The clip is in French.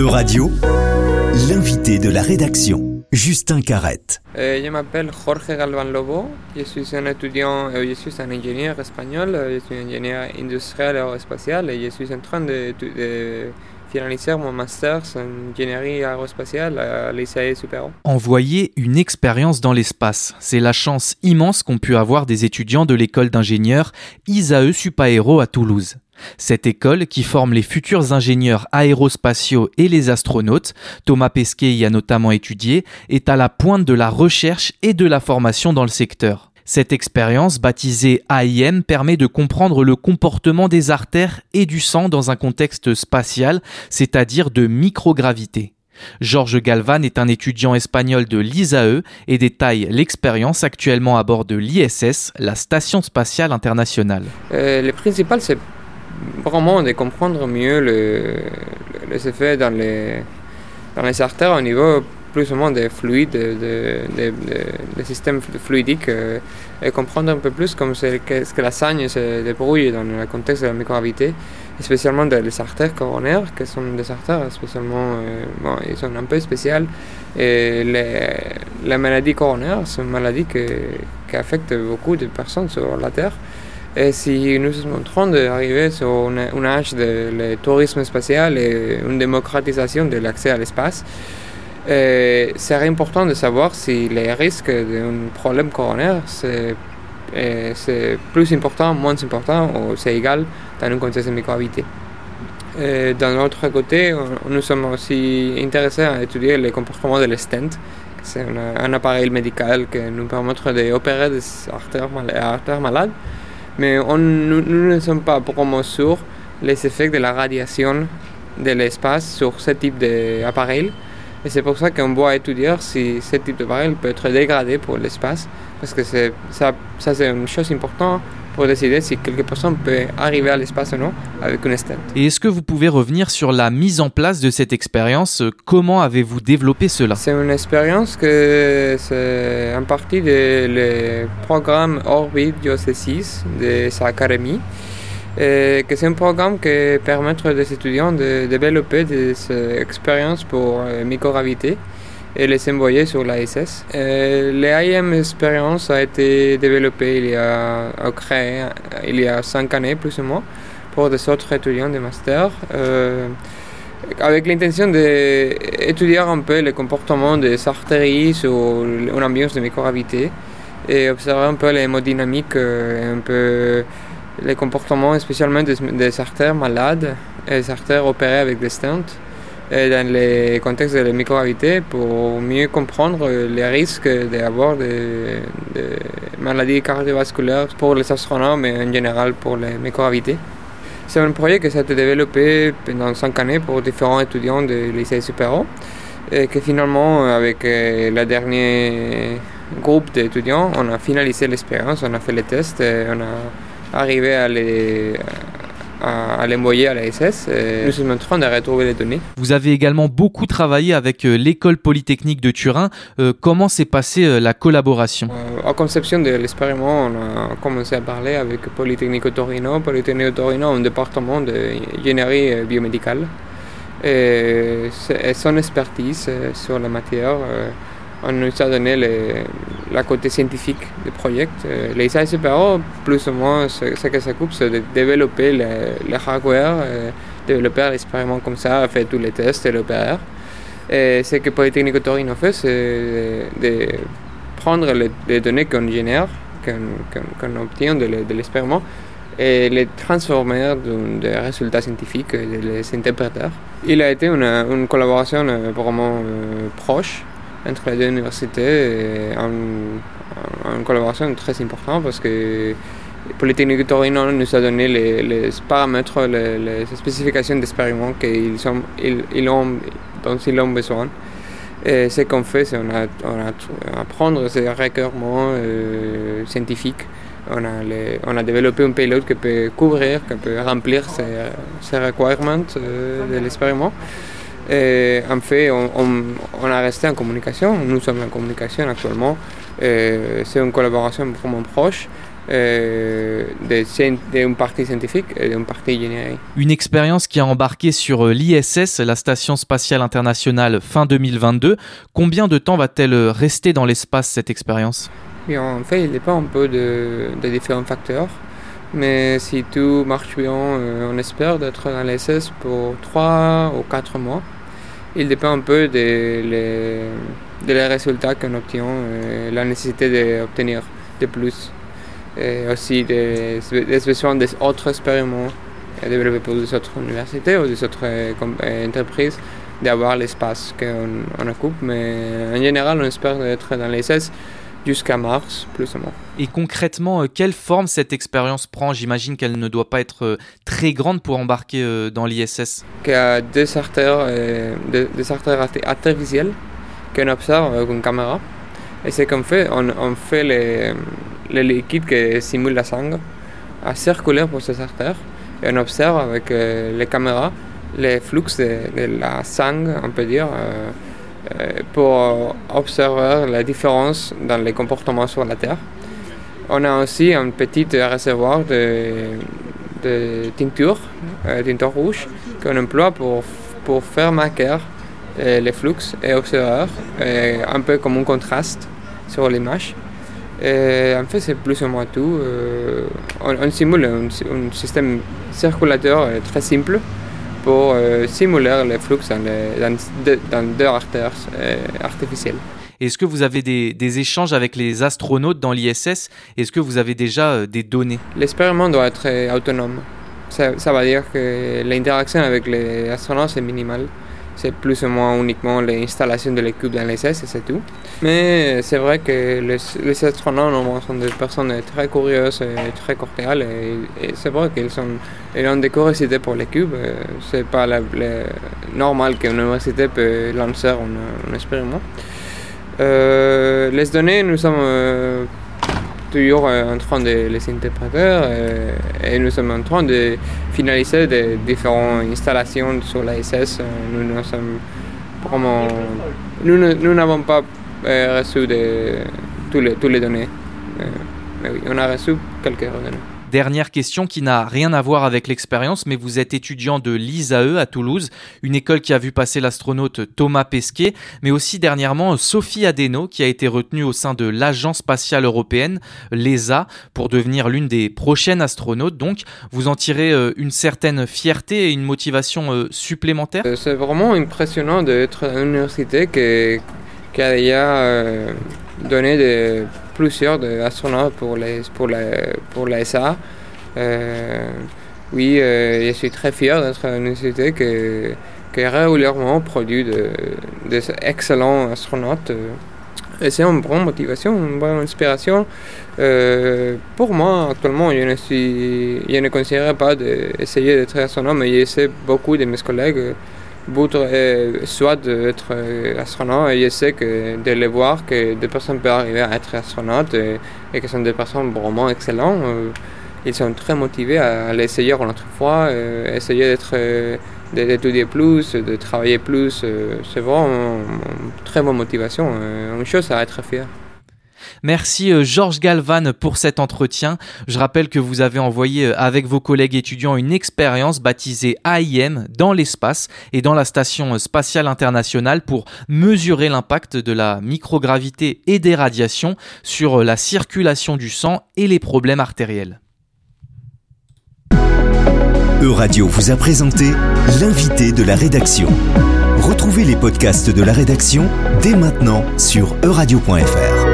E-Radio, l'invité de la rédaction, Justin Carrette. Euh, je m'appelle Jorge Galvan Lobo, je suis un étudiant, euh, je suis un ingénieur espagnol, euh, je suis ingénieur industriel aérospatial et je suis en train de, de finaliser mon master en ingénierie aérospatiale à l'ICAE Supero. Envoyer une expérience dans l'espace, c'est la chance immense qu'ont pu avoir des étudiants de l'école d'ingénieurs ISAE Supaéro à Toulouse. Cette école, qui forme les futurs ingénieurs aérospatiaux et les astronautes, Thomas Pesquet y a notamment étudié, est à la pointe de la recherche et de la formation dans le secteur. Cette expérience, baptisée AIM, permet de comprendre le comportement des artères et du sang dans un contexte spatial, c'est-à-dire de microgravité. Georges Galvan est un étudiant espagnol de l'ISAE et détaille l'expérience actuellement à bord de l'ISS, la Station spatiale internationale. Euh, c'est vraiment de comprendre mieux le, les effets dans les, dans les artères au niveau plus ou moins des fluides, des systèmes fluidiques, euh, et comprendre un peu plus comment c'est ce que la saigne se débrouille dans le contexte de la microgravité, spécialement dans les artères coronaires, qui sont des artères spécialement, euh, bon, ils sont un peu spéciales. Et les, la maladie coronaire, c'est une maladie qui, qui affecte beaucoup de personnes sur la Terre. Et si nous sommes en train d'arriver sur un âge de tourisme spatial et une démocratisation de l'accès à l'espace, c'est important de savoir si les risques d'un problème coronaire c'est plus important, moins important ou c'est égal dans un contexte de microgravité. D'un autre côté, nous sommes aussi intéressés à étudier le comportement de l'estente. C'est un, appareil médical qui nous permet d'opérer des artères, artères malades mais on, nous, ne sommes pas vraiment sûrs les effets de la radiation de l'espace sur ce type d'appareil. Et c'est pour ça qu'on doit étudier si ce type d'appareil peut être dégradé pour l'espace, parce que ça, ça c'est une chose importante pour décider si quelque personne peut arriver à l'espace ou non avec une stent. Et est-ce que vous pouvez revenir sur la mise en place de cette expérience? Comment avez-vous développé cela? C'est une expérience que c'est en partie du programme Orbit Diocèse de sa académie. Et que c'est un programme qui permet aux étudiants de développer des expériences pour euh, microgravité et les envoyer sur l'ASS. L'AIM Experience a été développée il y a, créé il y a cinq années plus ou moins pour des autres étudiants de master. Euh, avec l'intention d'étudier un peu le comportement des artères sur une ambiance de microgravité et observer un peu l'hémodynamique, euh, un peu les comportements spécialement des, des artères malades et des artères opérées avec des stents dans les contextes de la microgravité pour mieux comprendre les risques d'avoir des, maladies cardiovasculaires pour les astronautes, mais en général pour les microgravités. C'est un projet qui s'est développé pendant cinq années pour différents étudiants de lycée supérieur et que finalement, avec euh, le dernier groupe d'étudiants, on a finalisé l'expérience, on a fait les tests et on a arrivé à les à, l'envoyer à la SS. Et nous sommes en train de retrouver les données. Vous avez également beaucoup travaillé avec euh, l'école polytechnique de Turin. Euh, comment s'est passée euh, la collaboration? En conception de l'expériment, on a commencé à parler avec Polytechnique Torino. Polytechnique Torino un département d'ingénierie biomédicale. Et, son expertise sur la matière on nous a donné la côté scientifique du projet. Euh, les ICPO, plus ou moins, ce, que ça coupe, c'est de développer le, hardware, euh, développer l'expériment comme ça, faire tous les tests et l'opérer. Et ce que Polytechnique Torino fait, c'est de prendre les, données qu'on génère, qu'on obtient de, l'expériment, et les transformer en des résultats scientifiques et les interpréter. Il a été une, une collaboration euh, vraiment proche entre les deux universités en, en, collaboration très importante parce que Polytechnique Torino nous a donné les, paramètres, les, spécifications d'expériments qu'ils ils, ont, dont ils ont besoin. Et ce qu'on fait, c'est on a, on a, prendre ces requérements euh, scientifiques. On a, on a développé un pilote qui peut couvrir, qui peut remplir ces, ces requirements euh, de l'expériment. Et en fait, on, on, a resté en communication, nous sommes en communication actuellement. C'est une collaboration vraiment proche. euh, d'une partie scientifique et d'une partie ingénierie. Une expérience qui a embarqué sur euh, l'ISS, la Station spatiale internationale, fin 2022. Combien de temps va-t-elle rester dans l'espace cette expérience? En fait, il dépend un peu de, différents facteurs. Mais si tout marche bien, on espère d'être dans l'ISS pour 3 ou 4 mois. Il dépend un peu des les, résultats qu'on obtient et la nécessité d'obtenir de plus et aussi des, des besoins d'autres expériments développés pour des autres universités ou des autres euh, euh, entreprises d'avoir l'espace qu'on occupe. Mais en général, on espère être dans l'ISS jusqu'à mars, plus ou moins. Et concrètement, euh, quelle forme cette expérience prend? J'imagine qu'elle ne doit pas être très grande pour embarquer dans l'ISS. Il y a des artères, des, des artères artificielles qu'on observe avec une caméra. Et c'est qu'on fait, on, on fait les, le liquide qui simule la sang à circuler pour ces artères et on observe avec euh, les caméras les flux de, la sang, on peut dire, euh, euh, pour observer la différence dans les comportements sur la Terre. On a aussi un petit réservoir de, de teinture, teinture rouge, qu'on emploie pour, pour faire marquer les flux et observer un peu comme un contraste sur l'image. Et en fait, c'est plus ou moins tout. Euh, on, simule un, système circulateur euh, très simple pour euh, simuler les flux dans, deux artères artificielles. Est-ce que vous avez des, des, échanges avec les astronautes dans l'ISS Est-ce que vous avez déjà des données? L'expériment doit être autonome. Ça, ça, va dire que l'interaction avec les astronautes est minimale c'est plus ou moins uniquement l'installation de l'équipe dans l'ISS et c'est tout. Mais c'est vrai que les, les sont des personnes très curieuses et très cordiales et, c'est vrai qu'ils ont des curiosités pour l'équipe. C'est pas normal qu'une université peut lancer un, expériment. Euh, les données, nous sommes euh, toujours en train de les interpréter euh, et, nous sommes en train de finaliser des différentes installations sur. Nous, nous, sommes vraiment, nous, n'avons pas euh, reçu de, tous les, tous les données. Euh, mais oui, on a reçu quelques données. Dernière question qui n'a rien à voir avec l'expérience, mais vous êtes étudiant de l'ISAE à Toulouse, une école qui a vu passer l'astronaute Thomas Pesquet, mais aussi dernièrement Sophie Adeno, qui a été retenue au sein de l'Agence spatiale européenne, l'ESA, pour devenir l'une des prochaines astronautes. Donc, vous en tirez euh, une certaine fierté et une motivation euh, supplémentaire? C'est vraiment impressionnant d'être à une université qui, a donné des plusieurs astronautes pour, les, pour, la, pour l'ESA. Euh, oui, euh, je suis très fier d'être une université qui, qui régulièrement produit des de, excellents astronautes. Et c'est une bonne motivation, une bonne inspiration. Euh, pour moi, actuellement, je ne, suis, je ne considère pas d'essayer d'être astronaute, mais j'essaie beaucoup de mes collègues soit d'être euh, astronaute et je sais que de les voir que des personnes peuvent arriver à être astronautes et, que sont des personnes vraiment excellentes. Euh, ils sont très motivés à, l'essayer une autre fois, euh, essayer d'être, d'étudier plus, de travailler plus. c'est vraiment une très bonne motivation, une chose à être fier. Merci euh, Georges Galvan pour cet entretien. Je rappelle que vous avez envoyé euh, avec vos collègues étudiants une expérience baptisée AIM dans l'espace et dans la station spatiale internationale pour mesurer l'impact de la microgravité et des radiations sur euh, la circulation du sang et les problèmes artériels. Euradio vous a présenté l'invité de la rédaction. Retrouvez les podcasts de la rédaction dès maintenant sur euradio.fr.